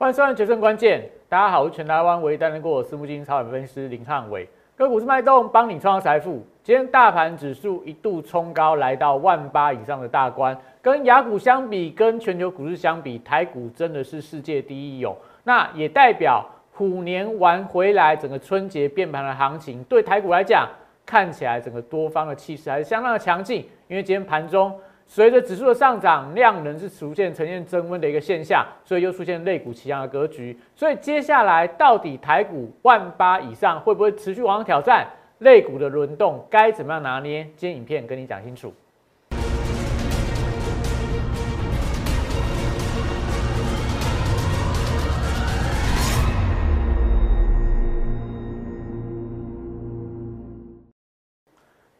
欢迎收看《决胜关键》，大家好，我是全台湾唯一担任过私募基金操盘分析师林汉伟。个股是脉动，帮你创造财富。今天大盘指数一度冲高，来到万八以上的大关。跟雅股相比，跟全球股市相比，台股真的是世界第一勇。那也代表虎年完回来，整个春节变盘的行情，对台股来讲，看起来整个多方的气势还是相当的强劲。因为今天盘中。随着指数的上涨，量能是逐渐呈现增温的一个现象，所以又出现类股齐扬的格局。所以接下来到底台股万八以上会不会持续往上挑战？类股的轮动该怎么样拿捏？今天影片跟你讲清楚。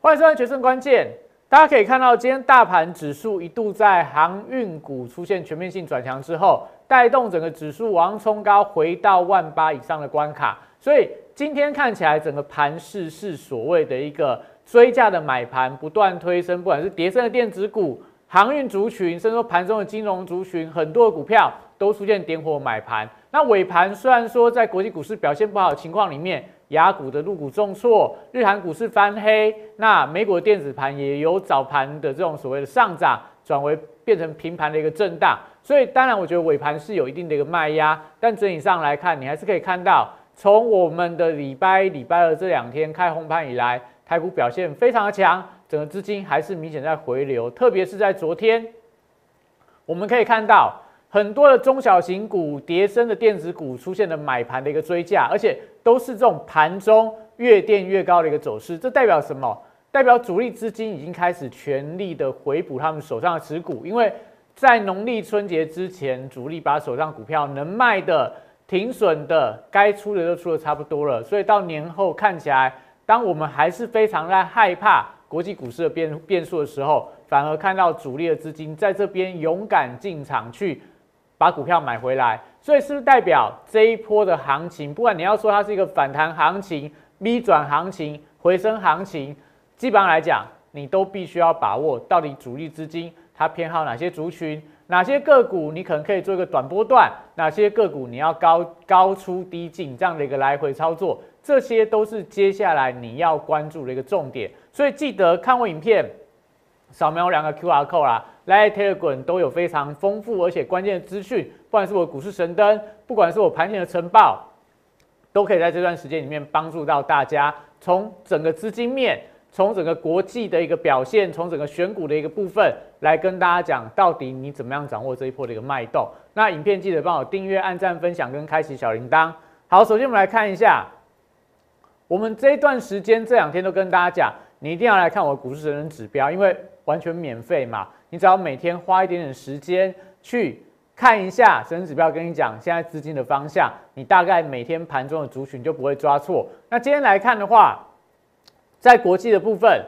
欢迎收看《决胜关键》。大家可以看到，今天大盘指数一度在航运股出现全面性转强之后，带动整个指数往上冲高，回到万八以上的关卡。所以今天看起来，整个盘势是所谓的一个追价的买盘不断推升，不管是叠升的电子股、航运族群，甚至说盘中的金融族群，很多的股票都出现点火买盘。那尾盘虽然说在国际股市表现不好的情况里面，雅股的入股重挫，日韩股市翻黑，那美股的电子盘也由早盘的这种所谓的上涨，转为变成平盘的一个震荡。所以当然，我觉得尾盘是有一定的一个卖压，但整体上来看，你还是可以看到，从我们的礼拜礼拜二这两天开红盘以来，台股表现非常的强，整个资金还是明显在回流，特别是在昨天，我们可以看到。很多的中小型股、叠升的电子股出现了买盘的一个追价，而且都是这种盘中越垫越高的一个走势。这代表什么？代表主力资金已经开始全力的回补他们手上的持股，因为在农历春节之前，主力把手上股票能卖的、停损的、该出的都出的差不多了，所以到年后看起来，当我们还是非常在害怕国际股市的变变数的时候，反而看到主力的资金在这边勇敢进场去。把股票买回来，所以是不是代表这一波的行情，不管你要说它是一个反弹行情、V 转行情、回升行情，基本上来讲，你都必须要把握到底主力资金它偏好哪些族群、哪些个股，你可能可以做一个短波段，哪些个股你要高高出低进这样的一个来回操作，这些都是接下来你要关注的一个重点。所以记得看我影片，扫描两个 Q R code 啦。在 Telegram 都有非常丰富而且关键的资讯，不管是我股市神灯，不管是我盘前的晨报，都可以在这段时间里面帮助到大家。从整个资金面，从整个国际的一个表现，从整个选股的一个部分，来跟大家讲到底你怎么样掌握这一波的一个脉动。那影片记得帮我订阅、按赞、分享跟开启小铃铛。好，首先我们来看一下，我们这一段时间这两天都跟大家讲，你一定要来看我股市神灯指标，因为完全免费嘛。你只要每天花一点点时间去看一下神指标，跟你讲现在资金的方向，你大概每天盘中的族群就不会抓错。那今天来看的话，在国际的部分，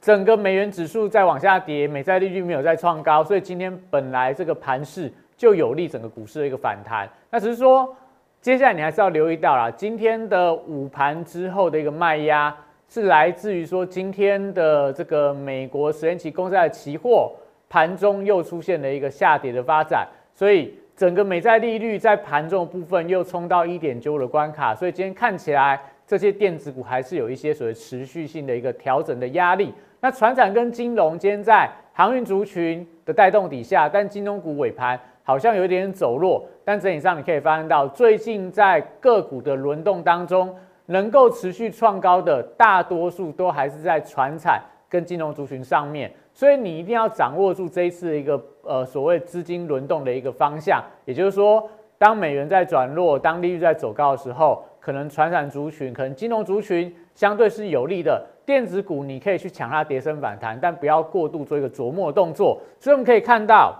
整个美元指数在往下跌，美债利率没有再创高，所以今天本来这个盘势就有利整个股市的一个反弹。那只是说，接下来你还是要留意到啦，今天的午盘之后的一个卖压是来自于说今天的这个美国十年期公债期货。盘中又出现了一个下跌的发展，所以整个美债利率在盘中的部分又冲到一点九五的关卡，所以今天看起来这些电子股还是有一些所谓持续性的一个调整的压力。那船产跟金融今天在航运族群的带动底下，但金融股尾盘好像有一点走弱，但整体上你可以发现到，最近在个股的轮动当中，能够持续创高的大多数都还是在船产跟金融族群上面。所以你一定要掌握住这一次的一个呃所谓资金轮动的一个方向，也就是说，当美元在转弱，当利率在走高的时候，可能传产族群、可能金融族群相对是有利的，电子股你可以去抢它跌升反弹，但不要过度做一个琢磨动作。所以我们可以看到，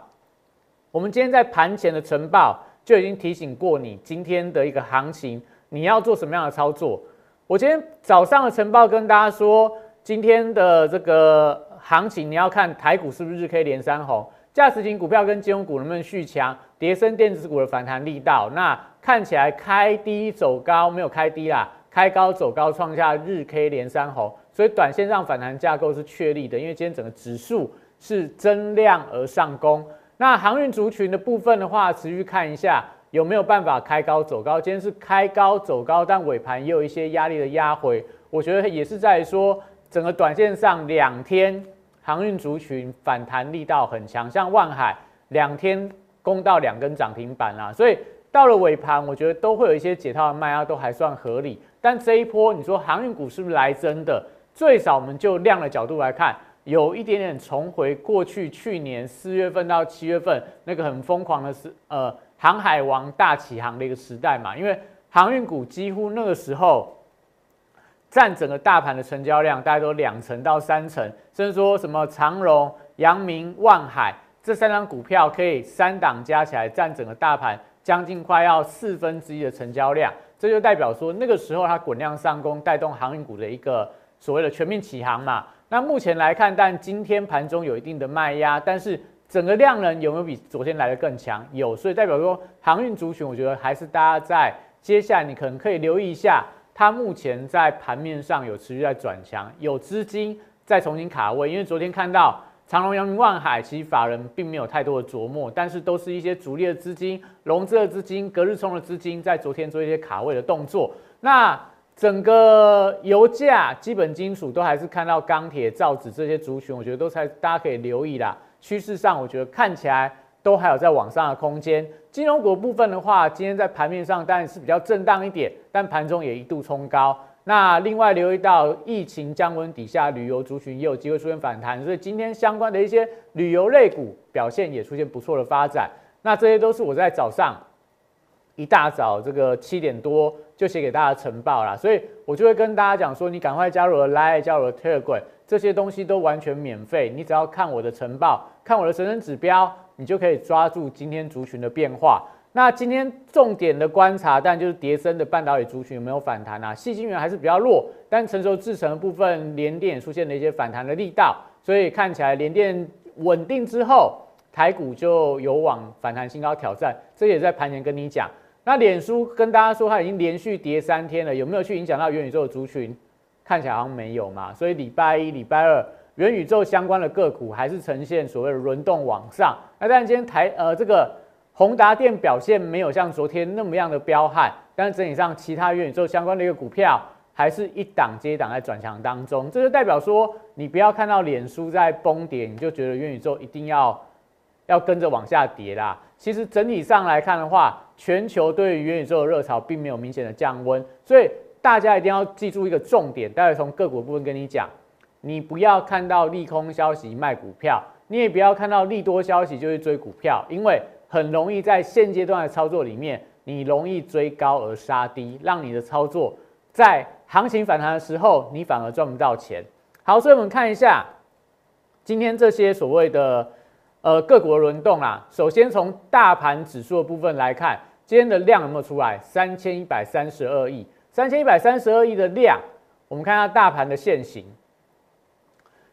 我们今天在盘前的晨报就已经提醒过你，今天的一个行情你要做什么样的操作。我今天早上的晨报跟大家说，今天的这个。行情你要看台股是不是日 K 连三红，价值型股票跟金融股能不能续强，叠升电子股的反弹力道，那看起来开低走高没有开低啦，开高走高创下日 K 连三红，所以短线上反弹架构是确立的，因为今天整个指数是增量而上攻。那航运族群的部分的话，持续看一下有没有办法开高走高？今天是开高走高，但尾盘也有一些压力的压回，我觉得也是在说整个短线上两天航运族群反弹力道很强，像万海两天攻到两根涨停板啦，所以到了尾盘，我觉得都会有一些解套的卖压，都还算合理。但这一波，你说航运股是不是来真的？最少我们就量的角度来看，有一点点重回过去去年四月份到七月份那个很疯狂的时，呃，航海王大起航的一个时代嘛。因为航运股几乎那个时候占整个大盘的成交量，大概都两成到三成，甚至说什么长荣、阳明、万海这三张股票可以三档加起来占整个大盘将近快要四分之一的成交量。这就代表说，那个时候它滚量上攻，带动航运股的一个所谓的全面起航嘛。那目前来看，但今天盘中有一定的卖压，但是整个量能有没有比昨天来的更强？有，所以代表说航运族群，我觉得还是大家在接下来你可能可以留意一下，它目前在盘面上有持续在转强，有资金再重新卡位，因为昨天看到。长隆、阳明、万海，其实法人并没有太多的琢磨，但是都是一些主力的资金、融资的资金、隔日冲的资金，在昨天做一些卡位的动作。那整个油价、基本金属都还是看到钢铁、造纸这些族群，我觉得都才大家可以留意啦。趋势上，我觉得看起来都还有在往上的空间。金融股部分的话，今天在盘面上当然是比较震荡一点，但盘中也一度冲高。那另外留意到疫情降温底下，旅游族群也有机会出现反弹，所以今天相关的一些旅游类股表现也出现不错的发展。那这些都是我在早上一大早这个七点多就写给大家晨报啦，所以我就会跟大家讲说，你赶快加入了 Line，加入了 Telegram，这些东西都完全免费，你只要看我的晨报，看我的神人指标，你就可以抓住今天族群的变化。那今天重点的观察，但就是叠升的半导体族群有没有反弹啊？细晶圆还是比较弱，但成熟制程的部分，联电出现了一些反弹的力道，所以看起来联电稳定之后，台股就有往反弹新高挑战。这也在盘前跟你讲。那脸书跟大家说，它已经连续跌三天了，有没有去影响到元宇宙的族群？看起来好像没有嘛。所以礼拜一、礼拜二，元宇宙相关的个股还是呈现所谓的轮动往上。那但今天台呃这个。宏达电表现没有像昨天那么样的彪悍，但是整体上其他元宇宙相关的一个股票还是一档接一档在转强当中，这就代表说你不要看到脸书在崩跌，你就觉得元宇宙一定要要跟着往下跌啦。其实整体上来看的话，全球对于元宇宙的热潮并没有明显的降温，所以大家一定要记住一个重点，待会从个股部分跟你讲，你不要看到利空消息卖股票，你也不要看到利多消息就去追股票，因为。很容易在现阶段的操作里面，你容易追高而杀低，让你的操作在行情反弹的时候，你反而赚不到钱。好，所以我们看一下今天这些所谓的呃各国轮动啦。首先从大盘指数的部分来看，今天的量有没有出来？三千一百三十二亿，三千一百三十二亿的量，我们看下大盘的现形。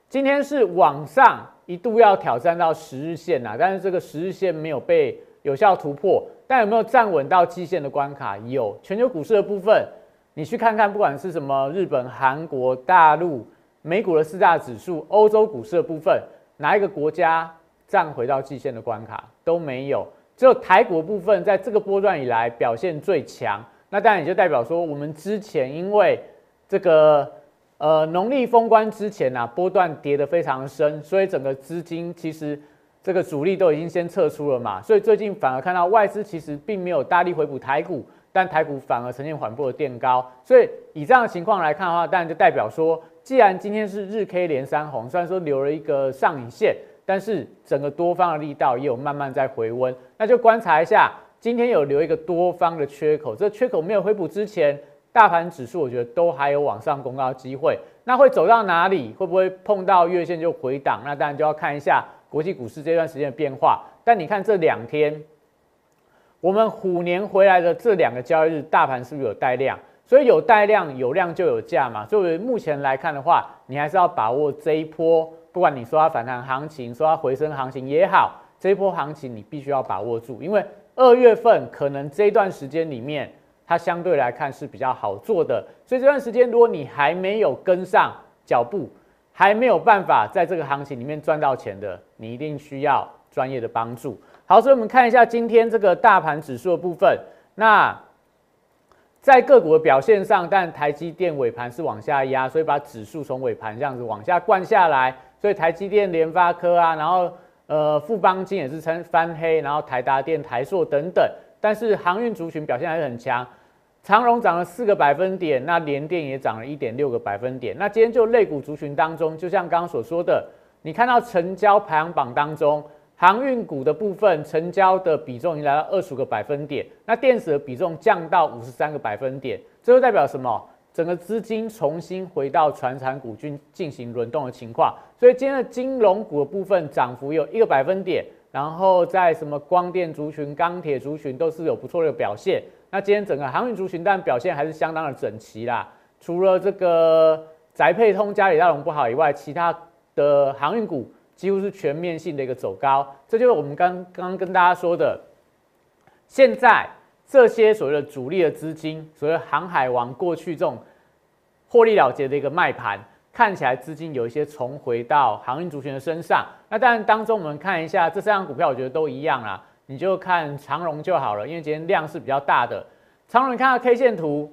今天是往上。一度要挑战到十日线呐，但是这个十日线没有被有效突破，但有没有站稳到季线的关卡？有。全球股市的部分，你去看看，不管是什么日本、韩国、大陆、美股的四大指数，欧洲股市的部分，哪一个国家站回到季线的关卡都没有？只有台股部分在这个波段以来表现最强，那当然也就代表说，我们之前因为这个。呃，农历封关之前呢，波段跌得非常深，所以整个资金其实这个主力都已经先撤出了嘛，所以最近反而看到外资其实并没有大力回补台股，但台股反而呈现缓步的垫高，所以以这样的情况来看的话，当然就代表说，既然今天是日 K 连三红，虽然说留了一个上影线，但是整个多方的力道也有慢慢在回温，那就观察一下，今天有留一个多方的缺口，这缺口没有回补之前。大盘指数，我觉得都还有往上攻高机会。那会走到哪里？会不会碰到月线就回档？那当然就要看一下国际股市这段时间的变化。但你看这两天，我们虎年回来的这两个交易日，大盘是不是有带量？所以有带量，有量就有价嘛。所以目前来看的话，你还是要把握这一波，不管你说它反弹行情，说它回升行情也好，这一波行情你必须要把握住，因为二月份可能这段时间里面。它相对来看是比较好做的，所以这段时间如果你还没有跟上脚步，还没有办法在这个行情里面赚到钱的，你一定需要专业的帮助。好，所以我们看一下今天这个大盘指数的部分。那在个股的表现上，但台积电尾盘是往下压，所以把指数从尾盘这样子往下灌下来。所以台积电、联发科啊，然后呃富邦金也是呈翻黑，然后台达电、台硕等等。但是航运族群表现还是很强，长荣涨了四个百分点，那联电也涨了一点六个百分点。那今天就类股族群当中，就像刚刚所说的，你看到成交排行榜当中。航运股的部分成交的比重已经来到二十个百分点，那电子的比重降到五十三个百分点，这就代表什么？整个资金重新回到传产股进进行轮动的情况。所以今天的金融股的部分涨幅有一个百分点，然后在什么光电族群、钢铁族群都是有不错的表现。那今天整个航运族群但表现还是相当的整齐啦，除了这个宅配通、嘉里大龙不好以外，其他的航运股。几乎是全面性的一个走高，这就是我们刚刚跟大家说的。现在这些所谓的主力的资金，所谓航海王过去这种获利了结的一个卖盘，看起来资金有一些重回到航运族群的身上。那当然当中我们看一下这三张股票，我觉得都一样啦，你就看长荣就好了，因为今天量是比较大的。长荣，你看到 K 线图，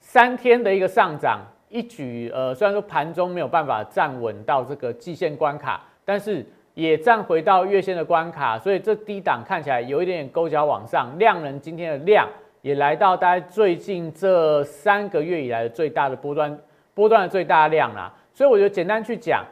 三天的一个上涨。一举，呃，虽然说盘中没有办法站稳到这个季线关卡，但是也站回到月线的关卡，所以这低档看起来有一点点勾脚往上，量能今天的量也来到大概最近这三个月以来的最大的波段，波段的最大量啦。所以我觉得简单去讲，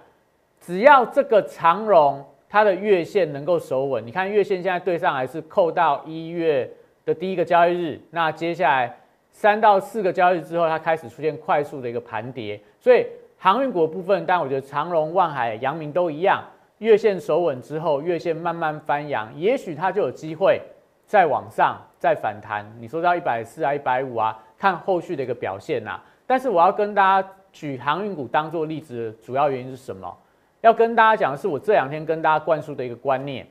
只要这个长荣它的月线能够守稳，你看月线现在对上还是扣到一月的第一个交易日，那接下来。三到四个交易日之后，它开始出现快速的一个盘跌，所以航运股部分，但我觉得长荣、万海、阳明都一样，月线守稳之后，月线慢慢翻阳，也许它就有机会再往上再反弹。你说到一百四啊、一百五啊，看后续的一个表现呐。但是我要跟大家举航运股当做例子，主要原因是什么？要跟大家讲的是，我这两天跟大家灌输的一个观念。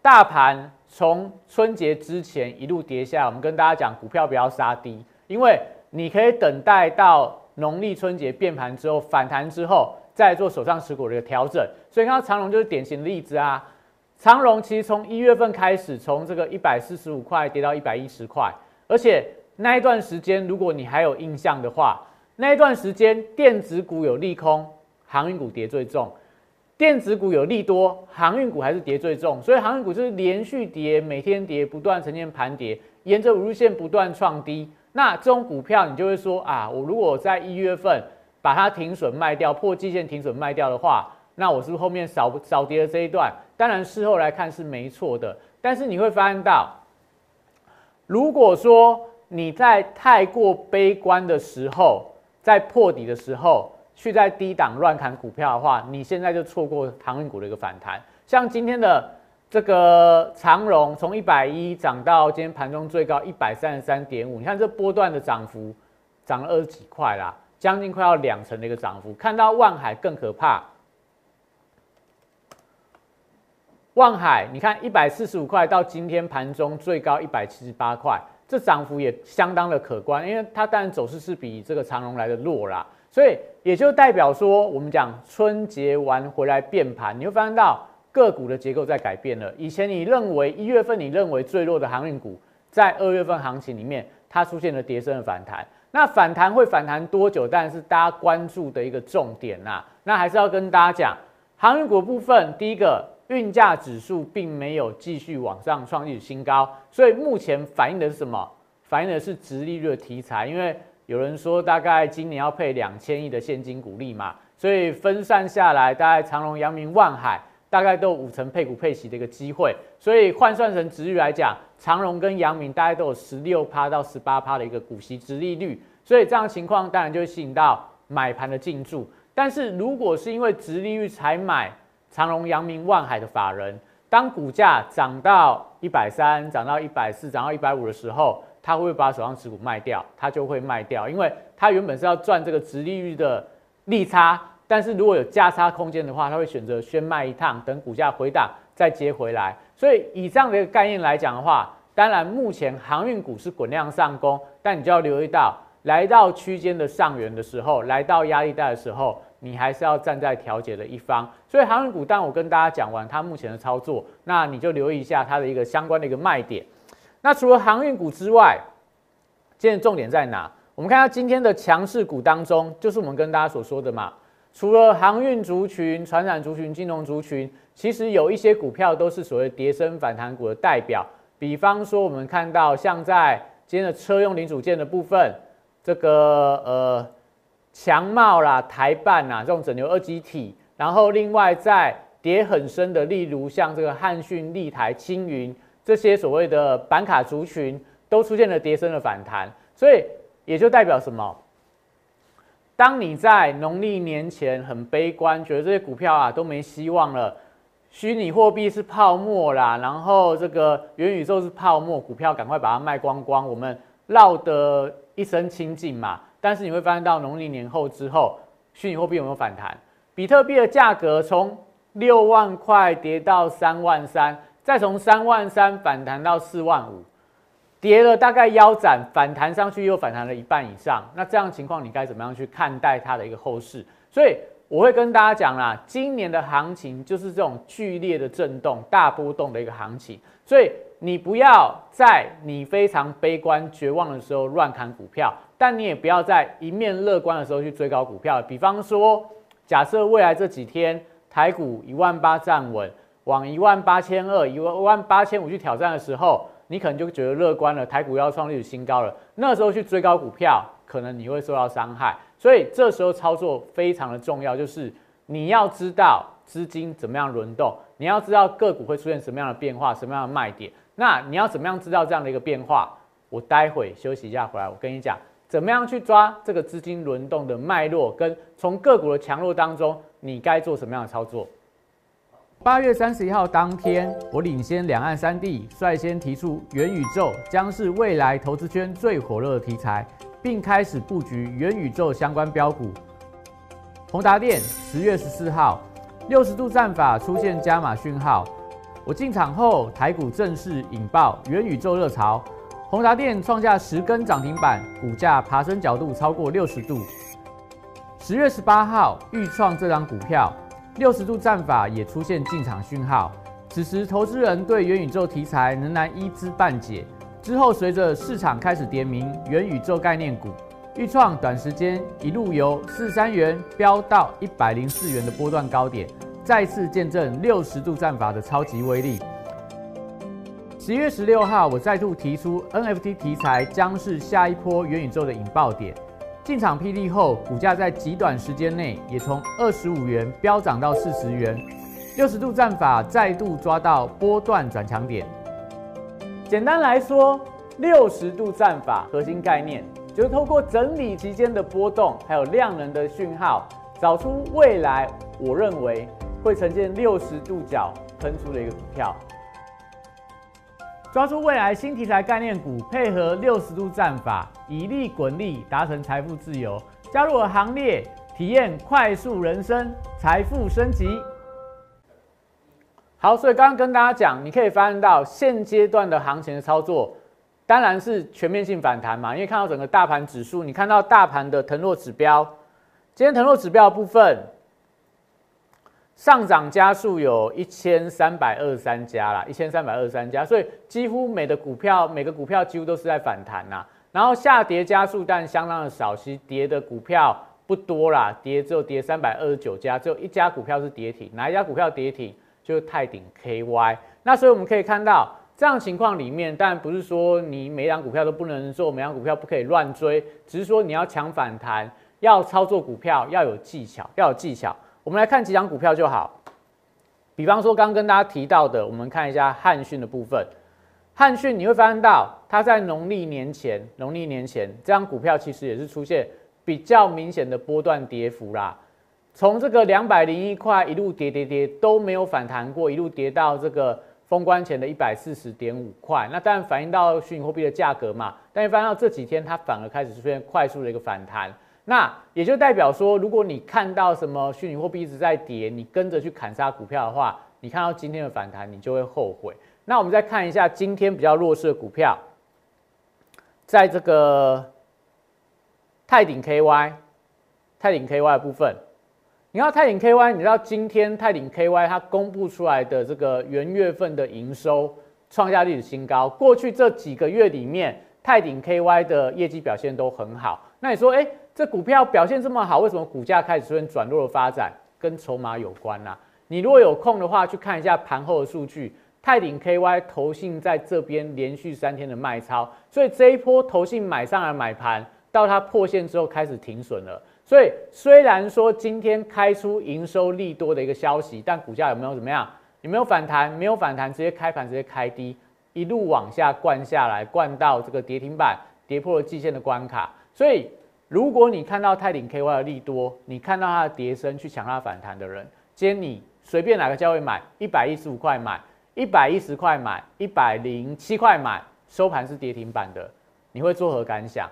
大盘从春节之前一路跌下，我们跟大家讲，股票不要杀低，因为你可以等待到农历春节变盘之后反弹之后，再做手上持股的一个调整。所以看到长荣就是典型的例子啊。长荣其实从一月份开始，从这个一百四十五块跌到一百一十块，而且那一段时间，如果你还有印象的话，那一段时间电子股有利空，航运股跌最重。电子股有利多，航运股还是跌最重，所以航运股就是连续跌，每天跌，不断呈现盘跌，沿着五日线不断创低。那这种股票，你就会说啊，我如果在一月份把它停损卖掉，破季线停损卖掉的话，那我是不是后面少少跌的这一段？当然事后来看是没错的，但是你会发现到，如果说你在太过悲观的时候，在破底的时候。去在低档乱砍股票的话，你现在就错过航运股的一个反弹。像今天的这个长荣，从一百一涨到今天盘中最高一百三十三点五，你看这波段的涨幅涨了二十几块啦，将近快要两成的一个涨幅。看到万海更可怕，望海你看一百四十五块到今天盘中最高一百七十八块，这涨幅也相当的可观，因为它当然走势是比这个长荣来的弱啦。所以也就代表说，我们讲春节完回来变盘，你会发现到个股的结构在改变了。以前你认为一月份你认为最弱的航运股，在二月份行情里面，它出现了跌升的反弹。那反弹会反弹多久？当然是大家关注的一个重点呐。那还是要跟大家讲，航运股部分，第一个运价指数并没有继续往上创历史新高，所以目前反映的是什么？反映的是直利率的题材，因为。有人说大概今年要配两千亿的现金股利嘛，所以分散下来，大概长隆、阳明、万海大概都有五成配股配息的一个机会，所以换算成值率来讲，长隆跟阳明大概都有十六趴到十八趴的一个股息值利率，所以这样情况当然就会吸引到买盘的进驻。但是如果是因为值利率才买长隆、阳明、万海的法人，当股价涨到一百三、涨到一百四、涨到一百五的时候，他会不会把手上持股卖掉？他就会卖掉，因为他原本是要赚这个直利率的利差，但是如果有价差空间的话，他会选择先卖一趟，等股价回档再接回来。所以以这样的一个概念来讲的话，当然目前航运股是滚量上攻，但你就要留意到，来到区间的上缘的时候，来到压力带的时候，你还是要站在调节的一方。所以航运股，当我跟大家讲完它目前的操作，那你就留意一下它的一个相关的一个卖点。那除了航运股之外，今天重点在哪？我们看到今天的强势股当中，就是我们跟大家所说的嘛。除了航运族群、传染族群、金融族群，其实有一些股票都是所谓跌升反弹股的代表。比方说，我们看到像在今天的车用零组件的部分，这个呃强茂啦、台办呐这种整流二极体，然后另外在跌很深的，例如像这个汉讯、立台、青云这些所谓的板卡族群。都出现了跌升的反弹，所以也就代表什么？当你在农历年前很悲观，觉得这些股票啊都没希望了，虚拟货币是泡沫啦，然后这个元宇宙是泡沫，股票赶快把它卖光光，我们落得一身清净嘛。但是你会发现到农历年后之后，虚拟货币有没有反弹？比特币的价格从六万块跌到三万三，再从三万三反弹到四万五。跌了大概腰斩，反弹上去又反弹了一半以上，那这样情况你该怎么样去看待它的一个后市？所以我会跟大家讲啦，今年的行情就是这种剧烈的震动、大波动的一个行情，所以你不要在你非常悲观、绝望的时候乱砍股票，但你也不要在一面乐观的时候去追高股票。比方说，假设未来这几天台股一万八站稳，往一万八千二、一万万八千五去挑战的时候。你可能就觉得乐观了，台股要创历史新高了。那时候去追高股票，可能你会受到伤害。所以这时候操作非常的重要，就是你要知道资金怎么样轮动，你要知道个股会出现什么样的变化，什么样的卖点。那你要怎么样知道这样的一个变化？我待会休息一下回来，我跟你讲怎么样去抓这个资金轮动的脉络，跟从个股的强弱当中，你该做什么样的操作。八月三十一号当天，我领先两岸三地，率先提出元宇宙将是未来投资圈最火热的题材，并开始布局元宇宙相关标股。宏达电十月十四号，六十度战法出现加码讯号，我进场后，台股正式引爆元宇宙热潮，宏达电创下十根涨停板，股价爬升角度超过六十度。十月十八号，预创这张股票。六十度战法也出现进场讯号，此时投资人对元宇宙题材仍然一知半解。之后随着市场开始点名元宇宙概念股，预创短时间一路由四三元飙到一百零四元的波段高点，再次见证六十度战法的超级威力。十一月十六号，我再度提出 NFT 题材将是下一波元宇宙的引爆点。进场霹雳后，股价在极短时间内也从二十五元飙涨到四十元，六十度战法再度抓到波段转强点。简单来说，六十度战法核心概念就是透过整理期间的波动，还有量能的讯号，找出未来我认为会呈现六十度角喷出的一个股票。抓住未来新题材概念股，配合六十度战法，以利滚利，达成财富自由。加入我行列，体验快速人生，财富升级。好，所以刚刚跟大家讲，你可以发现到现阶段的行情的操作，当然是全面性反弹嘛。因为看到整个大盘指数，你看到大盘的腾落指标，今天腾落指标部分。上涨加速有一千三百二十三家啦，一千三百二十三家，所以几乎每的股票每个股票几乎都是在反弹呐。然后下跌加速但相当的少，其实跌的股票不多啦，跌只有跌三百二十九家，只有一家股票是跌停，哪一家股票跌停？就是泰鼎 KY。那所以我们可以看到这样情况里面，但不是说你每张股票都不能做，每张股票不可以乱追，只是说你要抢反弹，要操作股票要有技巧，要有技巧。我们来看几张股票就好，比方说刚刚跟大家提到的，我们看一下汉讯的部分。汉讯你会发现到，它在农历年前，农历年前这张股票其实也是出现比较明显的波段跌幅啦。从这个两百零一块一路跌跌跌都没有反弹过，一路跌到这个封关前的一百四十点五块。那当然反映到虚拟货币的价格嘛，但是发现到这几天它反而开始出现快速的一个反弹。那也就代表说，如果你看到什么虚拟货币一直在跌，你跟着去砍杀股票的话，你看到今天的反弹，你就会后悔。那我们再看一下今天比较弱势的股票，在这个泰鼎 KY，泰鼎 KY 的部分，你看泰鼎 KY，你知道今天泰鼎 KY 它公布出来的这个元月份的营收创下历史新高。过去这几个月里面，泰鼎 KY 的业绩表现都很好。那你说，哎，这股票表现这么好，为什么股价开始出现转弱的发展？跟筹码有关呐。你如果有空的话，去看一下盘后的数据。泰鼎 KY 投信在这边连续三天的卖超，所以这一波投信买上来买盘，到它破线之后开始停损了。所以虽然说今天开出营收利多的一个消息，但股价有没有怎么样？有没有反弹？没有反弹，直接开盘直接开低，一路往下灌下来，灌到这个跌停板，跌破了季线的关卡。所以如果你看到泰鼎 KY 的利多，你看到它的跌升去抢它反弹的人，今天你随便哪个价位买，一百一十五块买，一百一十块买，一百零七块买，收盘是跌停板的，你会作何感想？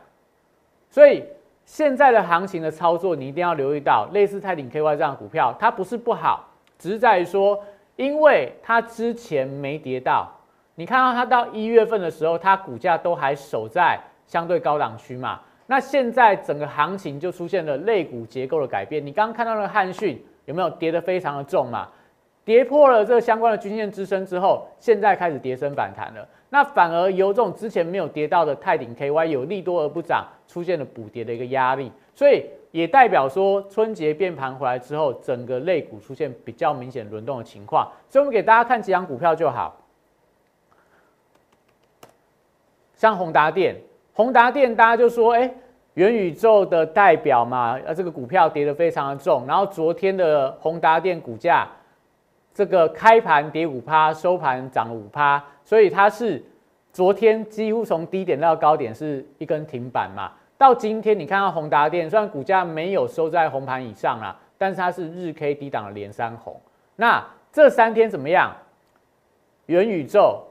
所以。现在的行情的操作，你一定要留意到，类似泰鼎 KY 这样的股票，它不是不好，只是在于说，因为它之前没跌到，你看到它到一月份的时候，它股价都还守在相对高档区嘛。那现在整个行情就出现了类股结构的改变。你刚刚看到那个汉讯有没有跌得非常的重嘛？跌破了这个相关的均线支撑之后，现在开始跌升反弹了。那反而由这种之前没有跌到的泰鼎 KY 有利多而不涨，出现了补跌的一个压力，所以也代表说春节变盘回来之后，整个类股出现比较明显轮动的情况。所以我们给大家看几张股票就好，像宏达电，宏达电大家就说，哎，元宇宙的代表嘛，呃，这个股票跌得非常的重，然后昨天的宏达电股价。这个开盘跌五趴，收盘涨五趴，所以它是昨天几乎从低点到高点是一根停板嘛。到今天你看到宏达电，虽然股价没有收在红盘以上啦，但是它是日 K 低档的连三红。那这三天怎么样？元宇宙、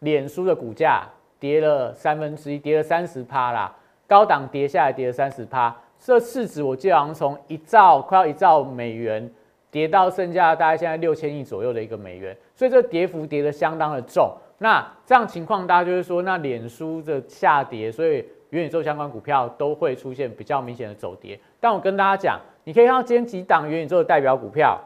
脸书的股价跌了三分之一，跌了三十趴啦。高档跌下来跌了三十趴，这市值我记得好像从一兆快要一兆美元。跌到剩下大概现在六千亿左右的一个美元，所以这跌幅跌得相当的重。那这样情况，大家就是说，那脸书的下跌，所以元宇宙相关股票都会出现比较明显的走跌。但我跟大家讲，你可以看到今天几档元宇宙的代表股票，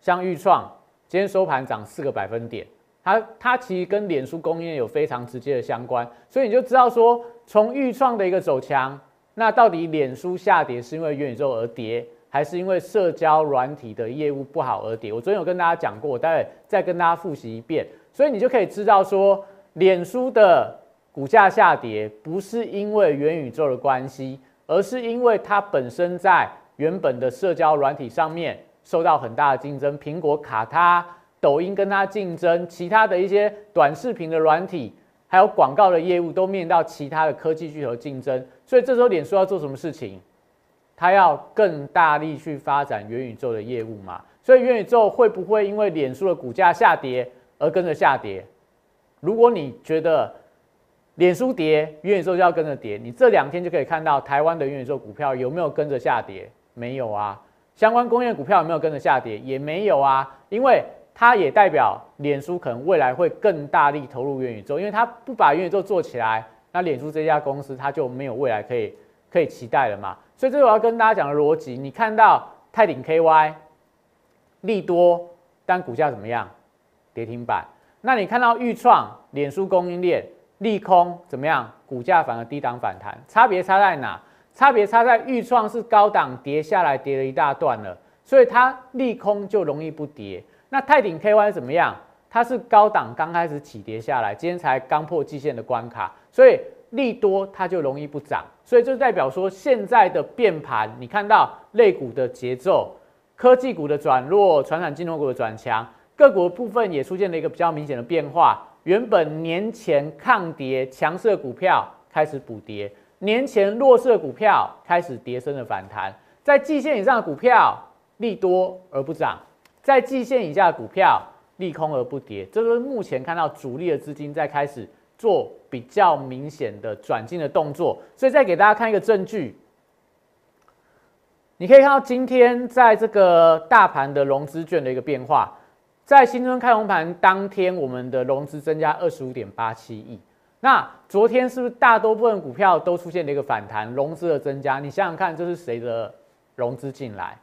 像豫创，今天收盘涨四个百分点，它它其实跟脸书供应链有非常直接的相关，所以你就知道说，从豫创的一个走强，那到底脸书下跌是因为元宇宙而跌？还是因为社交软体的业务不好而跌。我昨天有跟大家讲过，我待会再跟大家复习一遍，所以你就可以知道说，脸书的股价下跌不是因为元宇宙的关系，而是因为它本身在原本的社交软体上面受到很大的竞争，苹果卡它，抖音跟它竞争，其他的一些短视频的软体，还有广告的业务都面到其他的科技巨头竞争，所以这时候脸书要做什么事情？它要更大力去发展元宇宙的业务嘛？所以元宇宙会不会因为脸书的股价下跌而跟着下跌？如果你觉得脸书跌，元宇宙就要跟着跌，你这两天就可以看到台湾的元宇宙股票有没有跟着下跌？没有啊。相关工业股票有没有跟着下跌？也没有啊。因为它也代表脸书可能未来会更大力投入元宇宙，因为它不把元宇宙做起来，那脸书这家公司它就没有未来可以可以期待了嘛。所以这是我要跟大家讲的逻辑。你看到泰鼎 KY 利多，但股价怎么样？跌停板。那你看到豫创、脸书供应链利空怎么样？股价反而低档反弹。差别差在哪？差别差在豫创是高档跌下来，跌了一大段了，所以它利空就容易不跌。那泰鼎 KY 怎么样？它是高档刚开始起跌下来，今天才刚破季线的关卡，所以。利多它就容易不涨，所以这代表说现在的变盘，你看到类股的节奏，科技股的转弱，传统金融股的转强，个股部分也出现了一个比较明显的变化。原本年前抗跌强势的股票开始补跌，年前弱势的股票开始跌升的反弹，在季线以上的股票利多而不涨，在季线以下的股票利空而不跌，这是目前看到主力的资金在开始。做比较明显的转进的动作，所以再给大家看一个证据。你可以看到今天在这个大盘的融资券的一个变化，在新春开红盘当天，我们的融资增加二十五点八七亿。那昨天是不是大多部分股票都出现了一个反弹，融资的增加？你想想看，这是谁的融资进来？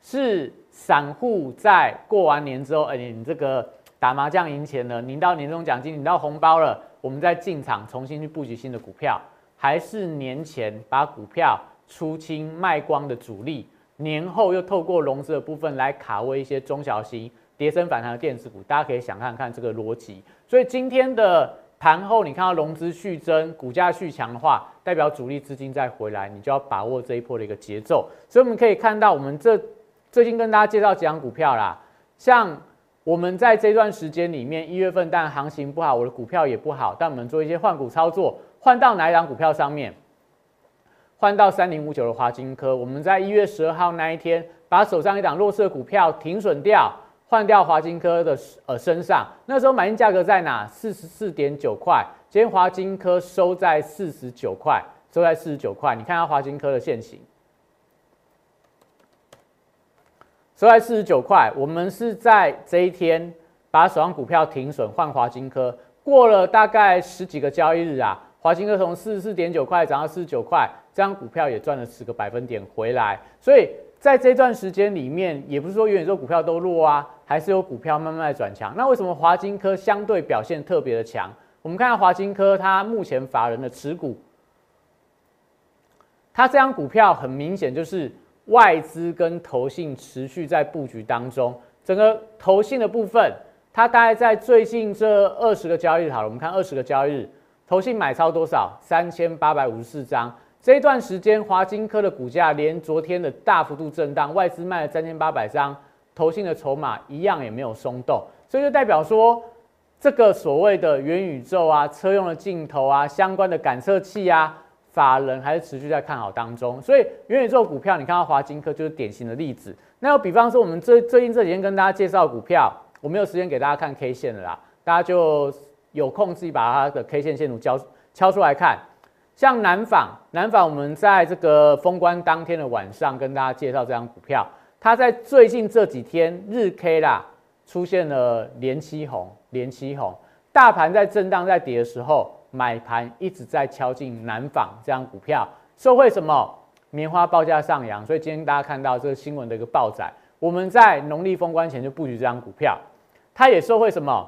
是散户在过完年之后，哎，你这个打麻将赢钱了，领到年终奖金，领到红包了，我们再进场重新去布局新的股票，还是年前把股票出清卖光的主力，年后又透过融资的部分来卡位一些中小型跌升反弹的电子股？大家可以想看看这个逻辑。所以今天的盘后，你看到融资续增，股价续强的话，代表主力资金再回来，你就要把握这一波的一个节奏。所以我们可以看到，我们这。最近跟大家介绍几张股票啦，像我们在这段时间里面，一月份但行情不好，我的股票也不好，但我们做一些换股操作，换到哪一档股票上面？换到三零五九的华金科。我们在一月十二号那一天，把手上一档弱势股票停损掉，换掉华金科的呃身上。那时候买进价格在哪？四十四点九块。今天华金科收在四十九块，收在四十九块。你看下华金科的现形。收在四十九块，我们是在这一天把手上股票停损换华金科，过了大概十几个交易日啊，华金科从四十四点九块涨到四十九块，这张股票也赚了十个百分点回来。所以在这段时间里面，也不是说元宇宙股票都弱啊，还是有股票慢慢转强。那为什么华金科相对表现特别的强？我们看下华金科，它目前法人的持股，它这张股票很明显就是。外资跟投信持续在布局当中，整个投信的部分，它大概在最近这二十个交易日，好了，我们看二十个交易日，投信买超多少？三千八百五十四张。这一段时间，华金科的股价连昨天的大幅度震荡，外资卖了三千八百张，投信的筹码一样也没有松动，所以就代表说，这个所谓的元宇宙啊，车用的镜头啊，相关的感测器啊。法人还是持续在看好当中，所以元宇宙股票，你看到华金科就是典型的例子。那要比方说，我们最最近这几天跟大家介绍股票，我没有时间给大家看 K 线的啦，大家就有空自己把它的 K 线线图敲敲出来看。像南纺，南纺我们在这个封关当天的晚上跟大家介绍这张股票，它在最近这几天日 K 啦出现了连七红，连七红，大盘在震荡在跌的时候。买盘一直在敲进南纺这张股票，受惠什么？棉花报价上扬，所以今天大家看到这个新闻的一个报载。我们在农历封关前就布局这张股票，它也受惠什么？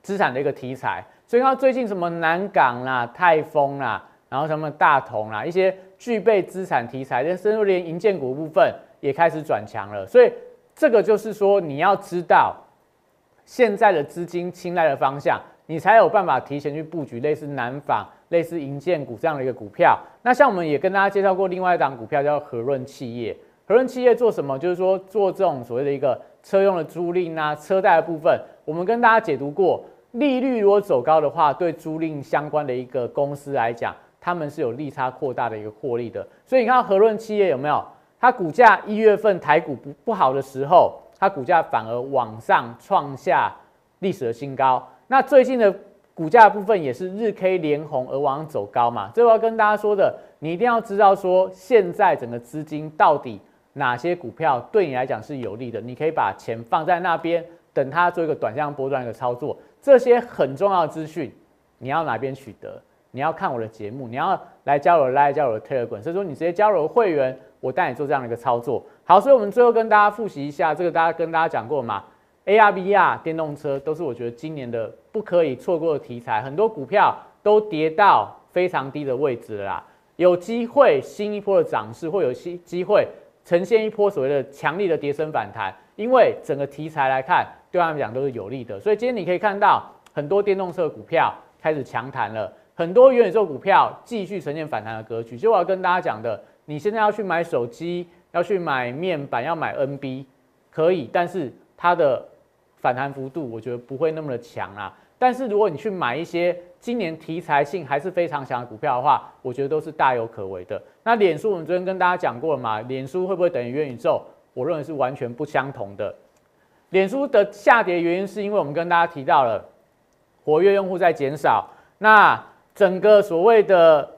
资产的一个题材。所以它最近什么南港啦、泰丰啦，然后什么大同啦，一些具备资产题材，连甚至连银建股部分也开始转强了。所以这个就是说，你要知道现在的资金青睐的方向。你才有办法提前去布局类似南纺、类似银建股这样的一个股票。那像我们也跟大家介绍过另外一档股票叫和润企业。和润企业做什么？就是说做这种所谓的一个车用的租赁啊、车贷的部分。我们跟大家解读过，利率如果走高的话，对租赁相关的一个公司来讲，他们是有利差扩大的一个获利的。所以你看到和润企业有没有？它股价一月份台股不不好的时候，它股价反而往上创下历史的新高。那最近的股价部分也是日 K 连红而往上走高嘛？最后要跟大家说的，你一定要知道说，现在整个资金到底哪些股票对你来讲是有利的，你可以把钱放在那边，等它做一个短向波段一个操作。这些很重要的资讯，你要哪边取得？你要看我的节目，你要来交流来交流 Telegram，所以说你直接加入会员，我带你做这样的一个操作。好，所以我们最后跟大家复习一下，这个大家跟大家讲过嘛？A R B R 电动车都是我觉得今年的不可以错过的题材，很多股票都跌到非常低的位置了啦，有机会新一波的涨势，会有机机会呈现一波所谓的强力的跌升反弹，因为整个题材来看，对他们讲都是有利的，所以今天你可以看到很多电动车股票开始强弹了，很多元宇宙股票继续呈现反弹的格局。就我要跟大家讲的，你现在要去买手机，要去买面板，要买 N B 可以，但是它的反弹幅度我觉得不会那么的强啊，但是如果你去买一些今年题材性还是非常强的股票的话，我觉得都是大有可为的。那脸书我们昨天跟大家讲过了嘛，脸书会不会等于元宇宙？我认为是完全不相同的。脸书的下跌原因是因为我们跟大家提到了活跃用户在减少，那整个所谓的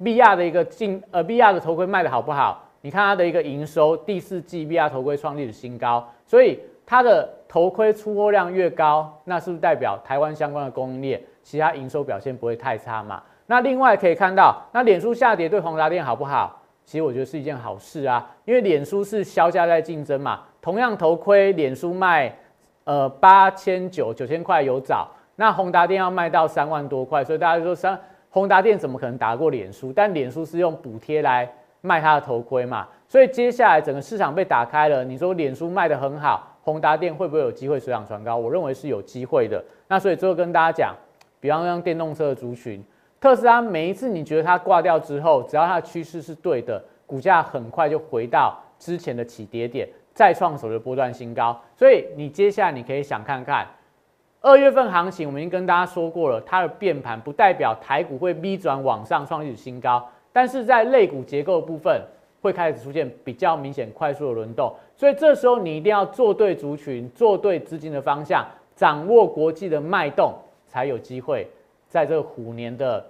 VR 的一个进呃 VR 的头盔卖的好不好？你看它的一个营收，第四季 VR 头盔创历史新高，所以。它的头盔出货量越高，那是不是代表台湾相关的供应链其他营收表现不会太差嘛？那另外可以看到，那脸书下跌对宏达电好不好？其实我觉得是一件好事啊，因为脸书是销价在竞争嘛，同样头盔，脸书卖呃八千九九千块有找，那宏达电要卖到三万多块，所以大家说三宏达电怎么可能打过脸书？但脸书是用补贴来卖它的头盔嘛，所以接下来整个市场被打开了，你说脸书卖得很好，宏达电会不会有机会水涨船高？我认为是有机会的。那所以最后跟大家讲，比方像电动车的族群。特斯拉每一次你觉得它挂掉之后，只要它的趋势是对的，股价很快就回到之前的起跌点，再创首的波段新高。所以你接下来你可以想看看，二月份行情，我们已经跟大家说过了，它的变盘不代表台股会逼转往上创历史新高，但是在类股结构部分会开始出现比较明显快速的轮动。所以这时候你一定要做对族群，做对资金的方向，掌握国际的脉动，才有机会。在这个虎年的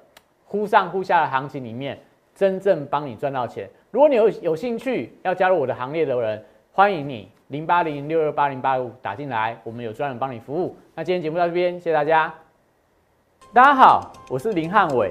忽上忽下的行情里面，真正帮你赚到钱。如果你有有兴趣要加入我的行列的人，欢迎你零八零六二八零八五打进来，我们有专人帮你服务。那今天节目到这边，谢谢大家。大家好，我是林汉伟，